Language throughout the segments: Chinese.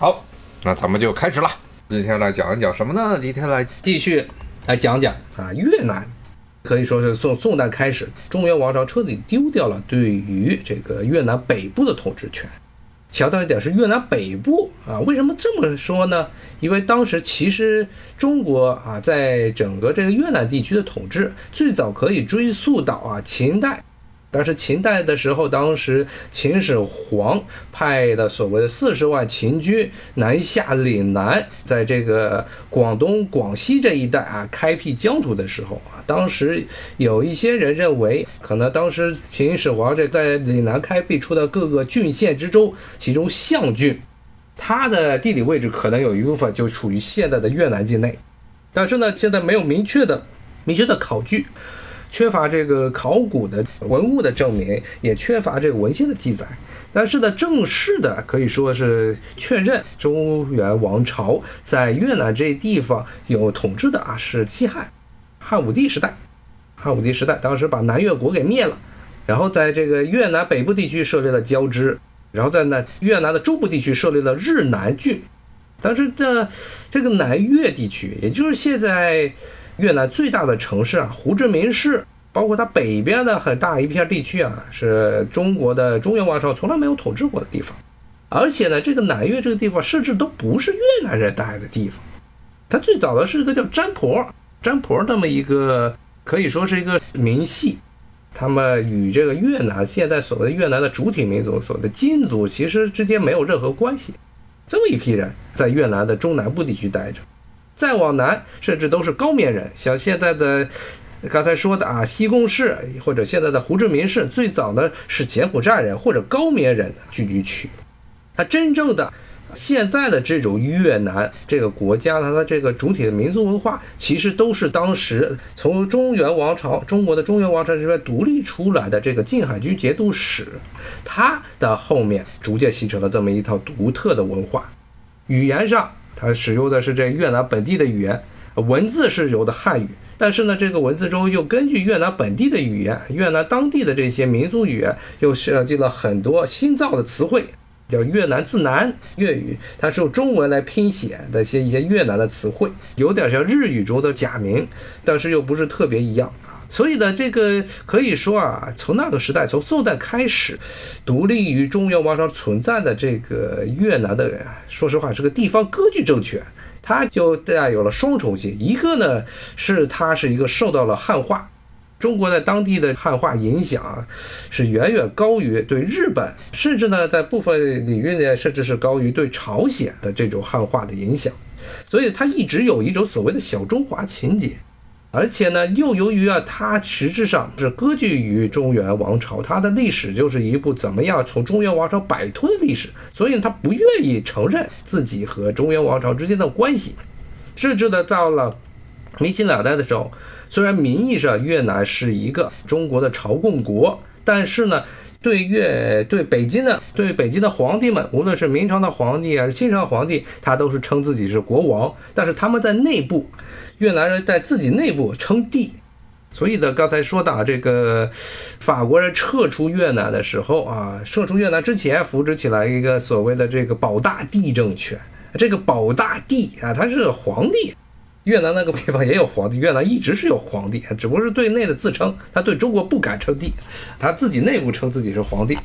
好，那咱们就开始了。今天来讲一讲什么呢？今天来继续来讲讲啊，越南可以说是从宋代开始，中原王朝彻底丢掉了对于这个越南北部的统治权。强调一点是越南北部啊，为什么这么说呢？因为当时其实中国啊，在整个这个越南地区的统治，最早可以追溯到啊秦代。但是秦代的时候，当时秦始皇派的所谓的四十万秦军南下岭南，在这个广东、广西这一带啊开辟疆土的时候啊，当时有一些人认为，可能当时秦始皇这在岭南开辟出的各个郡县之中，其中象郡，它的地理位置可能有一部分就处于现在的越南境内，但是呢，现在没有明确的、明确的考据。缺乏这个考古的文物的证明，也缺乏这个文献的记载。但是呢，正式的可以说是确认中原王朝在越南这地方有统治的啊，是西汉汉武帝时代。汉武帝时代，当时把南越国给灭了，然后在这个越南北部地区设立了交趾，然后在那越南的中部地区设立了日南郡。但是这这个南越地区，也就是现在。越南最大的城市啊，胡志明市，包括它北边的很大一片地区啊，是中国的中原王朝从来没有统治过的地方。而且呢，这个南越这个地方甚至都不是越南人待的地方，它最早的是一个叫占婆，占婆那么一个可以说是一个民系，他们与这个越南现在所谓的越南的主体民族所谓的金族其实之间没有任何关系。这么一批人在越南的中南部地区待着。再往南，甚至都是高棉人，像现在的刚才说的啊，西贡市或者现在的胡志明市，最早呢是柬埔寨人或者高棉人聚居区。它真正的现在的这种越南这个国家，它的这个主体的民族文化，其实都是当时从中原王朝、中国的中原王朝这边独立出来的这个晋海军节度使，它的后面逐渐形成了这么一套独特的文化，语言上。它使用的是这越南本地的语言，文字是有的汉语，但是呢，这个文字中又根据越南本地的语言，越南当地的这些民族语言，又设计了很多新造的词汇，叫越南字南粤语，它是用中文来拼写的一些一些越南的词汇，有点像日语中的假名，但是又不是特别一样。所以呢，这个可以说啊，从那个时代，从宋代开始，独立于中原王朝存在的这个越南的人，说实话是个地方割据政权，它就带有了双重性。一个呢，是它是一个受到了汉化，中国在当地的汉化影响是远远高于对日本，甚至呢，在部分领域呢，甚至是高于对朝鲜的这种汉化的影响，所以它一直有一种所谓的小中华情节。而且呢，又由于啊，它实质上是割据于中原王朝，它的历史就是一部怎么样从中原王朝摆脱的历史，所以他不愿意承认自己和中原王朝之间的关系，甚至呢，到了明清两代的时候，虽然名义上越南是一个中国的朝贡国，但是呢，对越对北京的对北京的皇帝们，无论是明朝的皇帝还是清朝皇帝，他都是称自己是国王，但是他们在内部。越南人在自己内部称帝，所以呢，刚才说到这个法国人撤出越南的时候啊，撤出越南之前扶植起来一个所谓的这个保大帝政权，这个保大帝啊，他是皇帝。越南那个地方也有皇帝，越南一直是有皇帝，只不过是对内的自称，他对中国不敢称帝，他自己内部称自己是皇帝。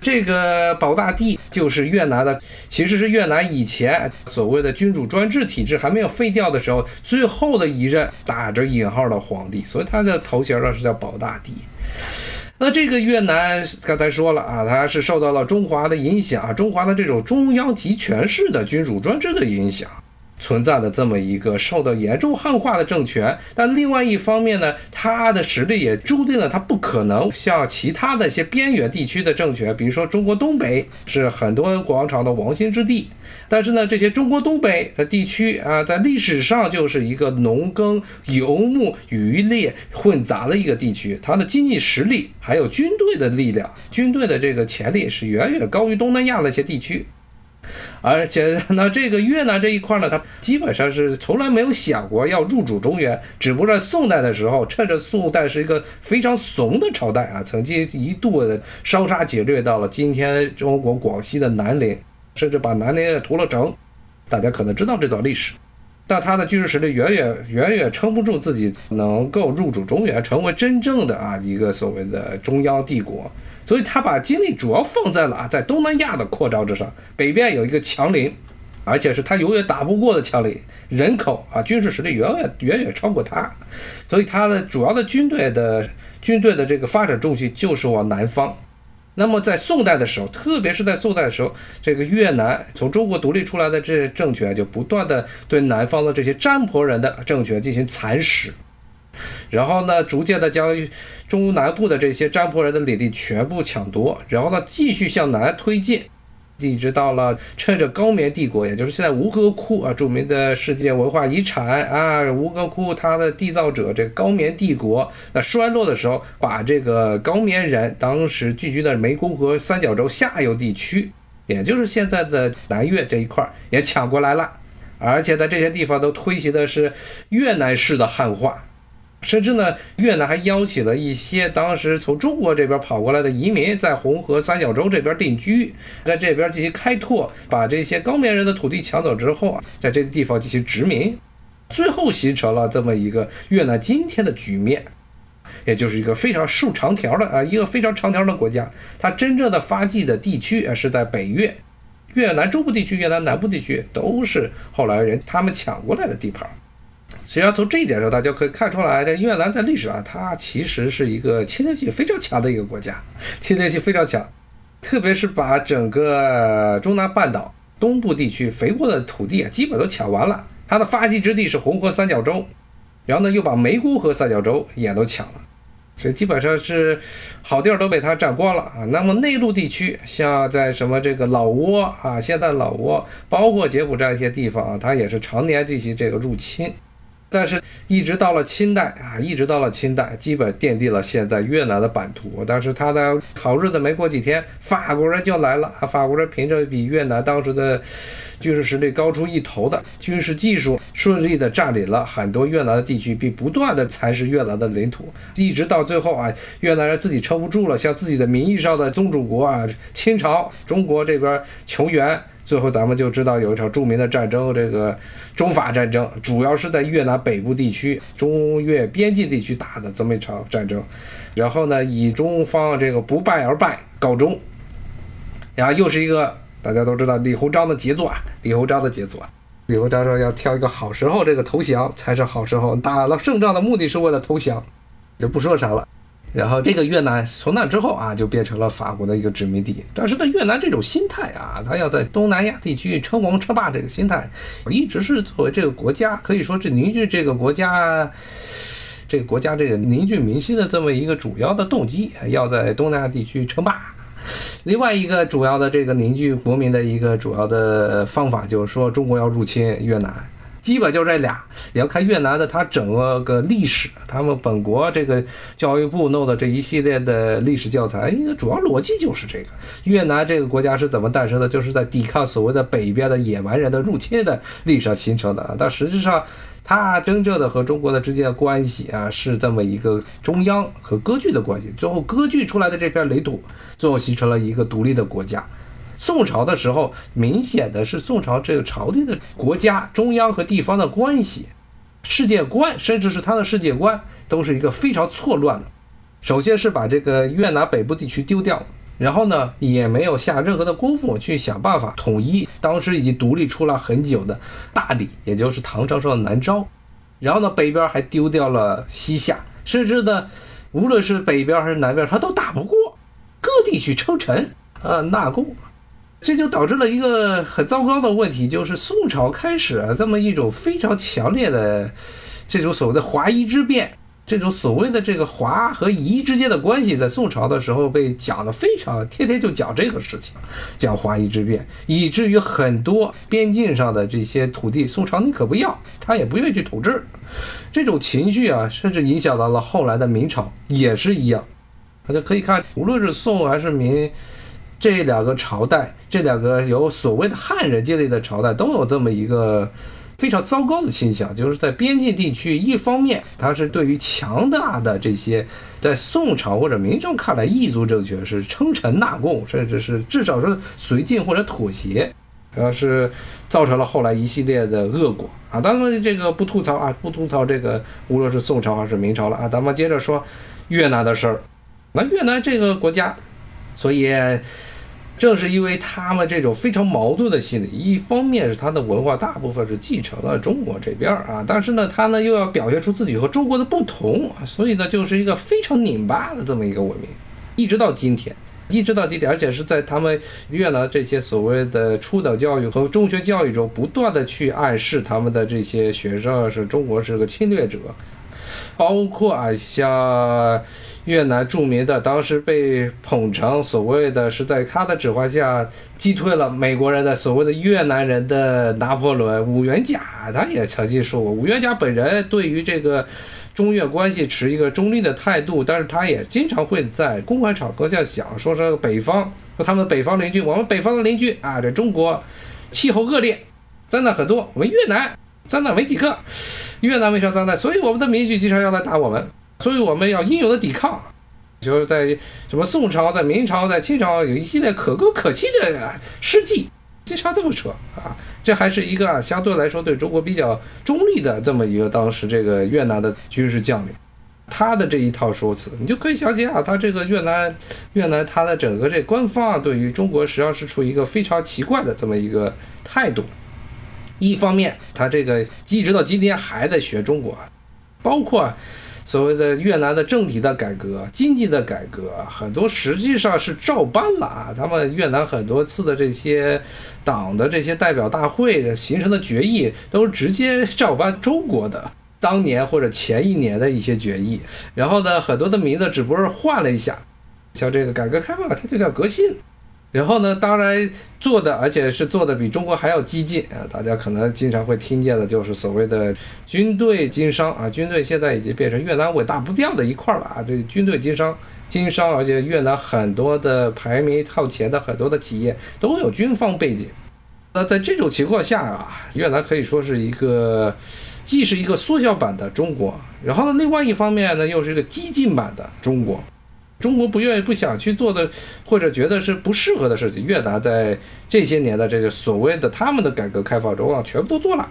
这个保大帝就是越南的，其实是越南以前所谓的君主专制体制还没有废掉的时候，最后的一任打着引号的皇帝，所以他的头衔呢是叫保大帝。那这个越南刚才说了啊，它是受到了中华的影响，中华的这种中央集权式的君主专制的影响。存在的这么一个受到严重汉化的政权，但另外一方面呢，它的实力也注定了它不可能像其他的一些边缘地区的政权，比如说中国东北是很多王朝的王星之地，但是呢，这些中国东北的地区啊，在历史上就是一个农耕、游牧、渔猎混杂的一个地区，它的经济实力还有军队的力量、军队的这个潜力是远远高于东南亚那些地区。而且呢，这个越南这一块呢，它基本上是从来没有想过要入主中原，只不过在宋代的时候，趁着宋代是一个非常怂的朝代啊，曾经一度的烧杀劫掠到了今天中国广西的南陵，甚至把南宁也屠了城。大家可能知道这段历史，但他的军事实力远远远远撑不住自己能够入主中原，成为真正的啊一个所谓的中央帝国。所以他把精力主要放在了啊在东南亚的扩张之上。北边有一个强邻，而且是他永远打不过的强邻，人口啊军事实力远远远远超过他，所以他的主要的军队的军队的这个发展重心就是往南方。那么在宋代的时候，特别是在宋代的时候，这个越南从中国独立出来的这些政权就不断的对南方的这些占婆人的政权进行蚕食，然后呢，逐渐的将中南部的这些占婆人的领地全部抢夺，然后呢，继续向南推进。一直到了趁着高棉帝国，也就是现在吴哥窟啊，著名的世界文化遗产啊，吴哥窟它的缔造者这高棉帝国那衰落的时候，把这个高棉人当时聚居的湄公河三角洲下游地区，也就是现在的南越这一块也抢过来了，而且在这些地方都推行的是越南式的汉化。甚至呢，越南还邀请了一些当时从中国这边跑过来的移民，在红河三角洲这边定居，在这边进行开拓，把这些高棉人的土地抢走之后啊，在这个地方进行殖民，最后形成了这么一个越南今天的局面，也就是一个非常竖长条的啊，一个非常长条的国家。它真正的发迹的地区啊，是在北越，越南中部地区、越南南部地区都是后来人他们抢过来的地盘。实际上，从这一点上，大家可以看出来，这越南在历史上，它其实是一个侵略性非常强的一个国家，侵略性非常强。特别是把整个中南半岛东部地区肥沃的土地啊，基本都抢完了。它的发迹之地是红河三角洲，然后呢，又把湄公河三角洲也都抢了，所以基本上是好地儿都被它占光了啊。那么内陆地区，像在什么这个老挝啊，现在老挝，包括柬埔寨一些地方啊，它也是常年进行这个入侵。但是，一直到了清代啊，一直到了清代，基本奠定了现在越南的版图。但是，他的好日子没过几天，法国人就来了啊！法国人凭着比越南当时的军事实力高出一头的军事技术，顺利的占领了很多越南的地区，并不断的蚕食越南的领土，一直到最后啊，越南人自己撑不住了，向自己的名义上的宗主国啊，清朝、中国这边求援。最后，咱们就知道有一场著名的战争，这个中法战争，主要是在越南北部地区、中越边境地区打的这么一场战争，然后呢，以中方这个不败而败告终。然后又是一个大家都知道李鸿章的杰作啊，李鸿章的杰作。李鸿章说要挑一个好时候，这个投降才是好时候。打了胜仗的目的是为了投降，就不说啥了。然后这个越南从那之后啊，就变成了法国的一个殖民地。但是呢，越南这种心态啊，他要在东南亚地区称王称霸，这个心态一直是作为这个国家可以说是凝聚这个国家这个国家这个凝聚民心的这么一个主要的动机，要在东南亚地区称霸。另外一个主要的这个凝聚国民的一个主要的方法，就是说中国要入侵越南。基本就这俩，你要看越南的，它整个个历史，他们本国这个教育部弄的这一系列的历史教材，应该主要逻辑就是这个：越南这个国家是怎么诞生的？就是在抵抗所谓的北边的野蛮人的入侵的历史上形成的。但实际上，它真正的和中国的之间的关系啊，是这么一个中央和割据的关系。最后割据出来的这片领土，最后形成了一个独立的国家。宋朝的时候，明显的是宋朝这个朝廷的国家、中央和地方的关系、世界观，甚至是他的世界观，都是一个非常错乱的。首先是把这个越南北部地区丢掉，然后呢，也没有下任何的功夫去想办法统一当时已经独立出来很久的大理，也就是唐朝时候的南诏。然后呢，北边还丢掉了西夏，甚至呢，无论是北边还是南边，他都打不过，各地去称臣啊纳贡。这就导致了一个很糟糕的问题，就是宋朝开始啊，这么一种非常强烈的这种所谓的华夷之辩，这种所谓的这个华和夷之间的关系，在宋朝的时候被讲的非常，天天就讲这个事情，讲华夷之辩，以至于很多边境上的这些土地，宋朝你可不要，他也不愿意去统治，这种情绪啊，甚至影响到了后来的明朝，也是一样，大家可以看，无论是宋还是明。这两个朝代，这两个有所谓的汉人建立的朝代，都有这么一个非常糟糕的倾向，就是在边境地区，一方面它是对于强大的这些在宋朝或者明朝看来异族政权是称臣纳贡，甚至是至少是绥靖或者妥协；主要是造成了后来一系列的恶果啊。当然这个不吐槽啊，不吐槽这个无论是宋朝还是明朝了啊。咱们接着说越南的事儿。那越南这个国家，所以。正是因为他们这种非常矛盾的心理，一方面是他的文化大部分是继承了中国这边啊，但是呢，他呢又要表现出自己和中国的不同啊，所以呢，就是一个非常拧巴的这么一个文明，一直到今天，一直到今天，而且是在他们越南这些所谓的初等教育和中学教育中，不断的去暗示他们的这些学生是中国是个侵略者，包括啊像。越南著名的，当时被捧成所谓的是在他的指挥下击退了美国人的所谓的越南人的拿破仑武元甲，他也曾经说过，武元甲本人对于这个中越关系持一个中立的态度，但是他也经常会在公开场合下想，说是北方和他们北方邻居，我们北方的邻居啊，这中国气候恶劣，灾难很多，我们越南灾难没几个，越南为啥灾难？所以我们的邻居经常要来打我们。所以我们要英勇的抵抗，就是在什么宋朝、在明朝、在清朝有一系列可歌可泣的事迹，经常这么说啊。这还是一个啊相对来说对中国比较中立的这么一个当时这个越南的军事将领，他的这一套说辞，你就可以想起啊，他这个越南越南他的整个这官方啊对于中国实际上是处于一个非常奇怪的这么一个态度。一方面，他这个一直到今天还在学中国，包括。所谓的越南的政体的改革、经济的改革，很多实际上是照搬了啊，他们越南很多次的这些党的这些代表大会形成的决议，都是直接照搬中国的当年或者前一年的一些决议。然后呢，很多的名字只不过是换了一下，像这个改革开放，它就叫革新。然后呢，当然做的，而且是做的比中国还要激进啊！大家可能经常会听见的，就是所谓的军队经商啊。军队现在已经变成越南伟大不掉的一块了啊！这军队经商，经商，而且越南很多的排名靠前的很多的企业都有军方背景。那在这种情况下啊，越南可以说是一个，既是一个缩小版的中国，然后呢，另外一方面呢，又是一个激进版的中国。中国不愿意、不想去做的，或者觉得是不适合的事情，越南在这些年的这个所谓的他们的改革开放中啊，全部都做了。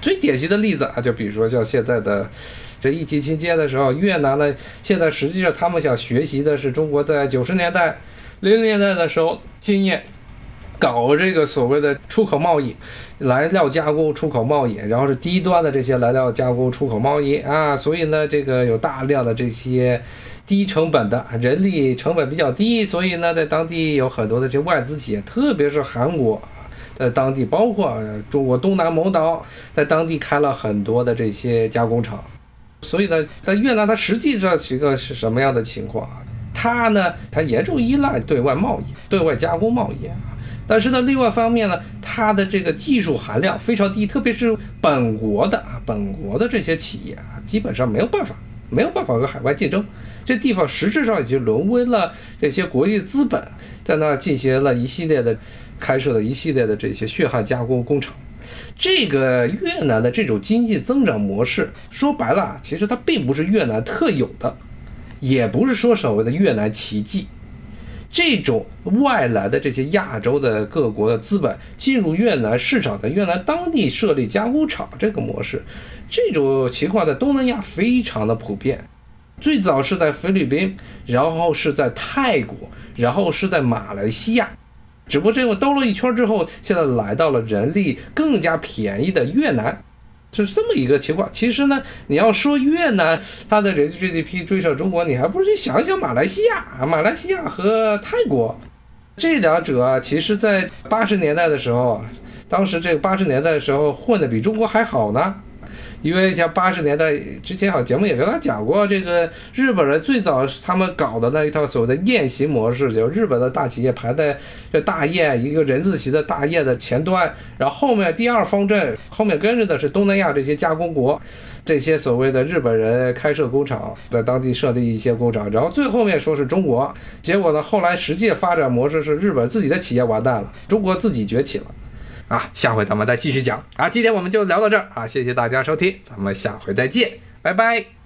最典型的例子啊，就比如说像现在的这疫情期间的时候，越南呢，现在实际上他们想学习的是中国在九十年代、零零年代的时候经验，搞这个所谓的出口贸易、来料加工出口贸易，然后是低端的这些来料加工出口贸易啊，所以呢，这个有大量的这些。低成本的人力成本比较低，所以呢，在当地有很多的这外资企业，特别是韩国，在当地包括中国东南某岛，在当地开了很多的这些加工厂。所以呢，在越南它实际上是一个是什么样的情况啊？它呢，它严重依赖对外贸易、对外加工贸易啊。但是呢，另外方面呢，它的这个技术含量非常低，特别是本国的啊，本国的这些企业啊，基本上没有办法。没有办法和海外竞争，这地方实质上已经沦为了这些国际资本在那进行了一系列的开设的一系列的这些血汗加工工厂。这个越南的这种经济增长模式，说白了，其实它并不是越南特有的，也不是说所谓的越南奇迹。这种外来的这些亚洲的各国的资本进入越南市场，在越南当地设立加工厂这个模式，这种情况在东南亚非常的普遍。最早是在菲律宾，然后是在泰国，然后是在马来西亚。只不过这个兜了一圈之后，现在来到了人力更加便宜的越南。就是这么一个情况。其实呢，你要说越南它的人均 GDP 追上中国，你还不如去想想马来西亚。马来西亚和泰国这两者啊，其实在八十年代的时候，当时这个八十年代的时候混的比中国还好呢。因为像八十年代之前，好像节目也跟他讲过，这个日本人最早他们搞的那一套所谓的宴席模式，就日本的大企业排在这大宴一个人字形的大宴的前端，然后后面第二方阵后面跟着的是东南亚这些加工国，这些所谓的日本人开设工厂，在当地设立一些工厂，然后最后面说是中国，结果呢，后来实际发展模式是日本自己的企业完蛋了，中国自己崛起了。啊，下回咱们再继续讲啊！今天我们就聊到这儿啊，谢谢大家收听，咱们下回再见，拜拜。